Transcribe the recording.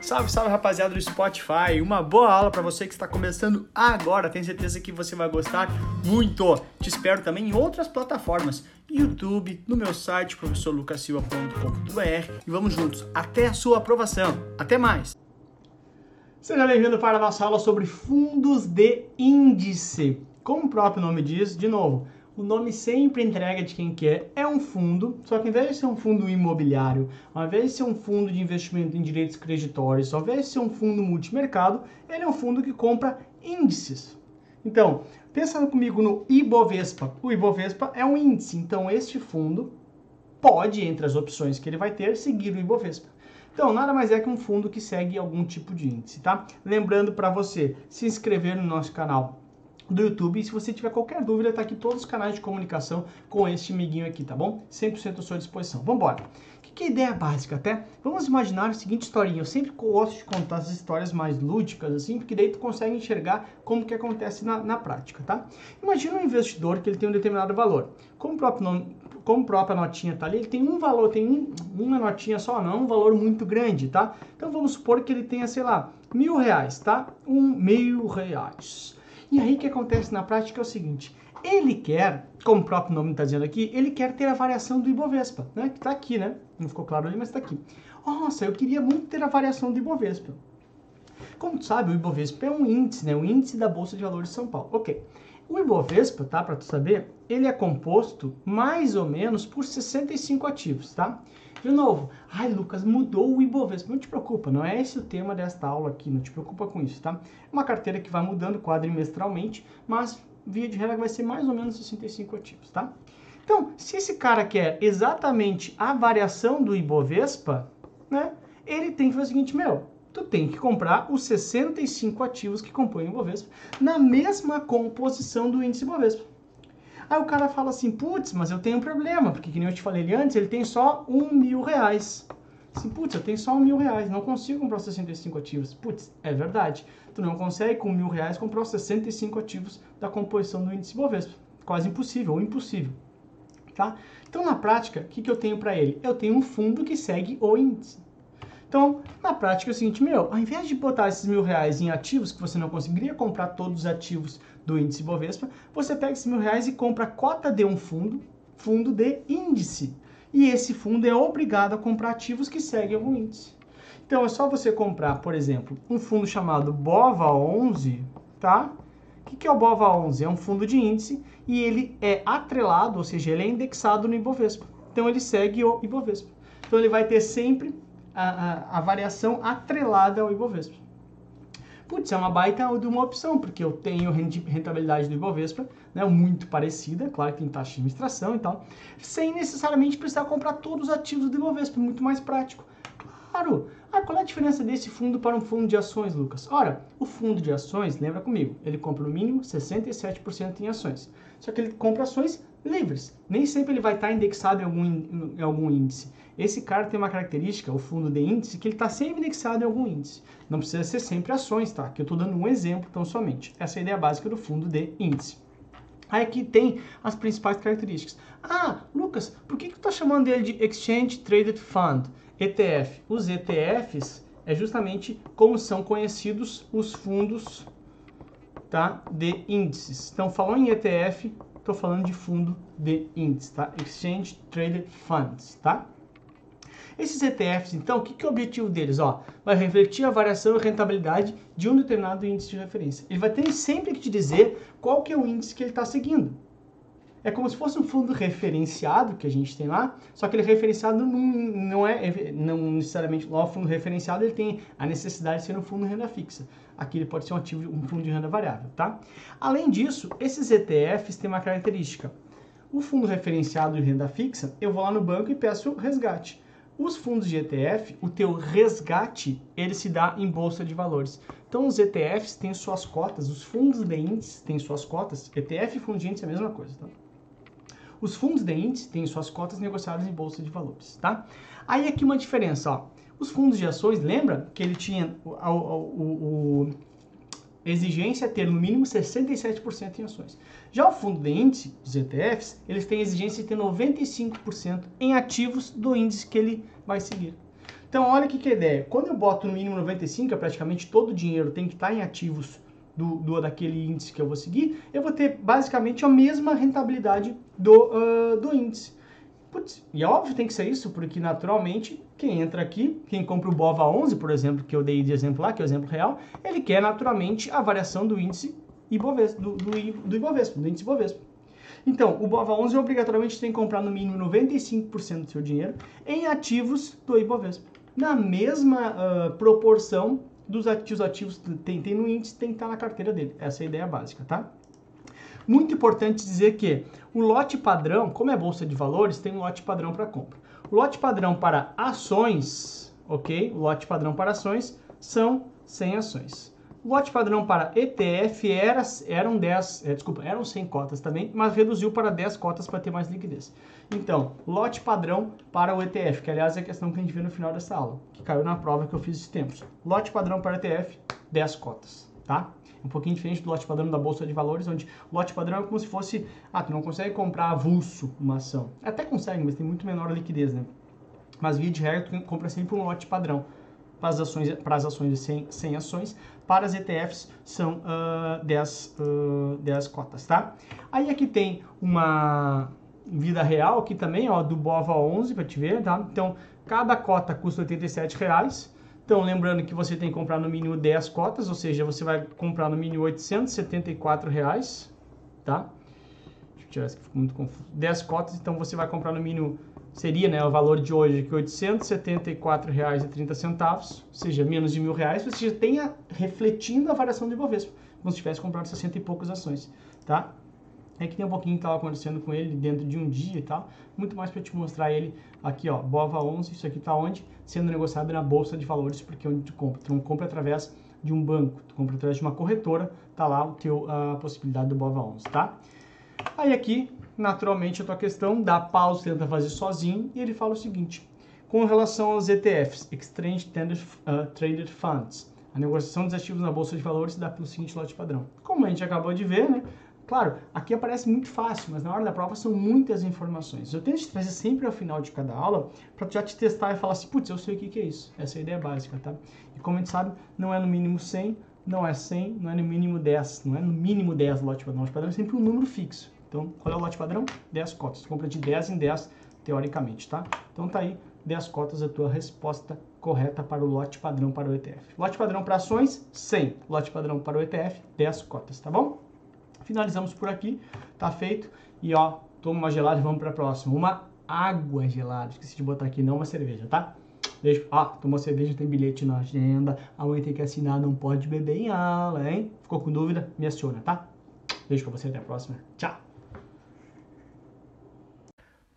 Salve, salve rapaziada do Spotify. Uma boa aula para você que está começando agora. Tenho certeza que você vai gostar muito. Te espero também em outras plataformas, YouTube, no meu site professorlucasilva.com.br e vamos juntos até a sua aprovação. Até mais. Seja bem-vindo para a nossa aula sobre fundos de índice. Como o próprio nome diz, de novo, o nome sempre entrega de quem quer. É um fundo, só que ao invés de ser um fundo imobiliário, ao invés de ser um fundo de investimento em direitos creditórios, ao invés de ser um fundo multimercado, ele é um fundo que compra índices. Então, pensando comigo no Ibovespa. O Ibovespa é um índice, então este fundo pode, entre as opções que ele vai ter, seguir o Ibovespa. Então, nada mais é que um fundo que segue algum tipo de índice, tá? Lembrando para você se inscrever no nosso canal do YouTube. E se você tiver qualquer dúvida, tá aqui todos os canais de comunicação com este miguinho aqui, tá bom? 100% à sua disposição. Vamos embora. Que, que é ideia básica até? Vamos imaginar a seguinte historinha. Eu sempre gosto de contar as histórias mais lúdicas, assim, porque daí tu consegue enxergar como que acontece na, na prática, tá? Imagina um investidor que ele tem um determinado valor. Como o próprio nome, como própria notinha tá ali, ele tem um valor, tem um, uma notinha só, não um valor muito grande, tá? Então vamos supor que ele tenha, sei lá, mil reais, tá? Um mil reais. E aí o que acontece na prática é o seguinte: ele quer, como o próprio nome está dizendo aqui, ele quer ter a variação do Ibovespa, né? Que está aqui, né? Não ficou claro ali, mas está aqui. Nossa, eu queria muito ter a variação do Ibovespa. Como tu sabe, o Ibovespa é um índice, né? O índice da Bolsa de Valores de São Paulo. Ok. O Ibovespa, tá? Para tu saber, ele é composto mais ou menos por 65 ativos, tá? De novo, ai Lucas, mudou o Ibovespa. Não te preocupa, não é esse o tema desta aula aqui, não te preocupa com isso, tá? É uma carteira que vai mudando quadrimestralmente, mas via de regra vai ser mais ou menos 65 ativos, tá? Então, se esse cara quer exatamente a variação do Ibovespa, né? Ele tem que fazer o seguinte, meu, tu tem que comprar os 65 ativos que compõem o Ibovespa na mesma composição do índice Ibovespa. Aí o cara fala assim, putz, mas eu tenho um problema, porque que nem eu te falei ali antes, ele tem só um mil reais. Assim, putz, eu tenho só um mil reais, não consigo comprar os 65 ativos. Putz, é verdade. Tu não consegue com mil reais comprar os 65 ativos da composição do índice Bovespa. Quase impossível, ou impossível. Tá? Então, na prática, o que, que eu tenho para ele? Eu tenho um fundo que segue o índice. Então, na prática é o seguinte, meu, ao invés de botar esses mil reais em ativos, que você não conseguiria comprar todos os ativos do índice Bovespa, você pega esses mil reais e compra a cota de um fundo, fundo de índice. E esse fundo é obrigado a comprar ativos que seguem algum índice. Então, é só você comprar, por exemplo, um fundo chamado BOVA11, tá? O que é o BOVA11? É um fundo de índice e ele é atrelado, ou seja, ele é indexado no Ibovespa. Então, ele segue o Ibovespa. Então, ele vai ter sempre a, a, a variação atrelada ao Ibovespa. Putz, é uma baita de uma opção, porque eu tenho rentabilidade do Ibovespa, né, muito parecida, claro que tem taxa de administração e tal, sem necessariamente precisar comprar todos os ativos do Ibovespa, muito mais prático. Claro, ah, qual é a diferença desse fundo para um fundo de ações, Lucas? Ora, o fundo de ações, lembra comigo, ele compra no mínimo 67% em ações. Só que ele compra ações livres. Nem sempre ele vai estar indexado em algum, em algum índice. Esse cara tem uma característica, o fundo de índice, que ele está sempre indexado em algum índice. Não precisa ser sempre ações, tá? Que eu estou dando um exemplo tão somente. Essa é a ideia básica do fundo de índice. Aí aqui tem as principais características. Ah, Lucas, por que, que tu está chamando ele de Exchange Traded Fund, ETF? Os ETFs é justamente como são conhecidos os fundos tá, de índices. Então, falou em ETF, estou falando de fundo de índice, tá? Exchange Traded Funds, tá? Esses ETFs, então, o que, que é o objetivo deles? Ó, vai refletir a variação e rentabilidade de um determinado índice de referência. Ele vai ter sempre que te dizer qual que é o índice que ele está seguindo. É como se fosse um fundo referenciado que a gente tem lá, só que ele é referenciado não, não é não necessariamente lá o fundo referenciado ele tem a necessidade de ser um fundo de renda fixa. Aqui ele pode ser um ativo, um fundo de renda variável, tá? Além disso, esses ETFs têm uma característica. O fundo referenciado de renda fixa, eu vou lá no banco e peço resgate. Os fundos de ETF, o teu resgate, ele se dá em bolsa de valores. Então os ETFs têm suas cotas, os fundos de índice têm suas cotas. ETF e fundo de índice é a mesma coisa, tá? Os fundos de índice têm suas cotas negociadas em bolsa de valores, tá? Aí aqui uma diferença, ó. Os fundos de ações, lembra que ele tinha o, o, o, exigência ter no mínimo 67% em ações. Já o fundo de índice, os ETFs, eles têm exigência de ter 95% em ativos do índice que ele vai seguir. Então, olha que, que é a ideia. Quando eu boto no mínimo 95, é praticamente todo o dinheiro tem que estar em ativos do, do, daquele índice que eu vou seguir, eu vou ter basicamente a mesma rentabilidade do, uh, do índice. Putz, e é óbvio tem que ser isso, porque naturalmente quem entra aqui, quem compra o BOVA 11, por exemplo, que eu dei de exemplo lá, que é o exemplo real, ele quer naturalmente a variação do índice Ibovespa, do, do, do Ibovespa, do índice Ibovespa. Então, o BOVA 11 obrigatoriamente tem que comprar no mínimo 95% do seu dinheiro em ativos do Ibovespa. Na mesma uh, proporção dos ativos ativos tem, tem no índice, tem que estar na carteira dele. Essa é a ideia básica, tá? Muito importante dizer que o lote padrão, como é bolsa de valores, tem um lote padrão para compra. O lote padrão para ações, ok? O lote padrão para ações são 100 ações. O lote padrão para ETF era, eram 10, é, desculpa, eram 100 cotas também, mas reduziu para 10 cotas para ter mais liquidez. Então, lote padrão para o ETF, que aliás é a questão que a gente viu no final dessa aula, que caiu na prova que eu fiz esses tempos. Lote padrão para ETF, 10 cotas, tá? Um pouquinho diferente do lote padrão da Bolsa de Valores, onde o lote padrão é como se fosse, ah, tu não consegue comprar avulso uma ação. Até consegue, mas tem muito menor liquidez, né? Mas via de regra, tu compra sempre um lote padrão. Para as ações, para as ações 100, 100 ações, para as ETFs são uh, 10, uh, 10 cotas, tá? Aí aqui tem uma vida real aqui também, ó, do BOVA 11 para te ver, tá? Então, cada cota custa 87 reais. Então, lembrando que você tem que comprar no mínimo 10 cotas, ou seja, você vai comprar no mínimo 874 reais, tá? Deixa eu tirar isso que ficou muito confuso. 10 cotas, então você vai comprar no mínimo, seria né, o valor de hoje que R$ 874,30, ou seja, menos de mil reais, você já tenha refletindo a variação do Ibovespa, como se tivesse comprado 60 e poucas ações, tá? É que tem um pouquinho que estava acontecendo com ele dentro de um dia e tal. Muito mais para te mostrar ele aqui, ó, BOVA 11, isso aqui está onde? Sendo negociado na Bolsa de Valores, porque é onde tu compra. Tu não compra através de um banco, tu compra através de uma corretora, tá lá o teu, a possibilidade do BOVA 11, tá? Aí aqui, naturalmente, a tua questão, dá pausa, tenta fazer sozinho, e ele fala o seguinte, com relação aos ETFs, Exchange Traded, uh, Traded Funds, a negociação dos ativos na Bolsa de Valores se dá pelo seguinte lote padrão. Como a gente acabou de ver, né, Claro, aqui aparece muito fácil, mas na hora da prova são muitas informações. Eu tento te trazer sempre ao final de cada aula para já te testar e falar assim, putz, eu sei o que, que é isso. Essa é a ideia básica, tá? E como a gente sabe, não é no mínimo 100, não é 100, não é no mínimo 10, não é no mínimo 10 lote padrão. Lote padrão é sempre um número fixo. Então, qual é o lote padrão? 10 cotas. Compra de 10 em 10, teoricamente, tá? Então tá aí, 10 cotas a tua resposta correta para o lote padrão para o ETF. Lote padrão para ações, 100. Lote padrão para o ETF, 10 cotas, tá bom? Finalizamos por aqui, tá feito. E ó, toma uma gelada e vamos para a próxima. Uma água gelada. Esqueci de botar aqui, não uma cerveja, tá? Beijo. Ah, tomou cerveja, tem bilhete na agenda. Amanhã tem que assinar, não pode beber em aula, hein? Ficou com dúvida? Me aciona, tá? Beijo pra você, até a próxima. Tchau!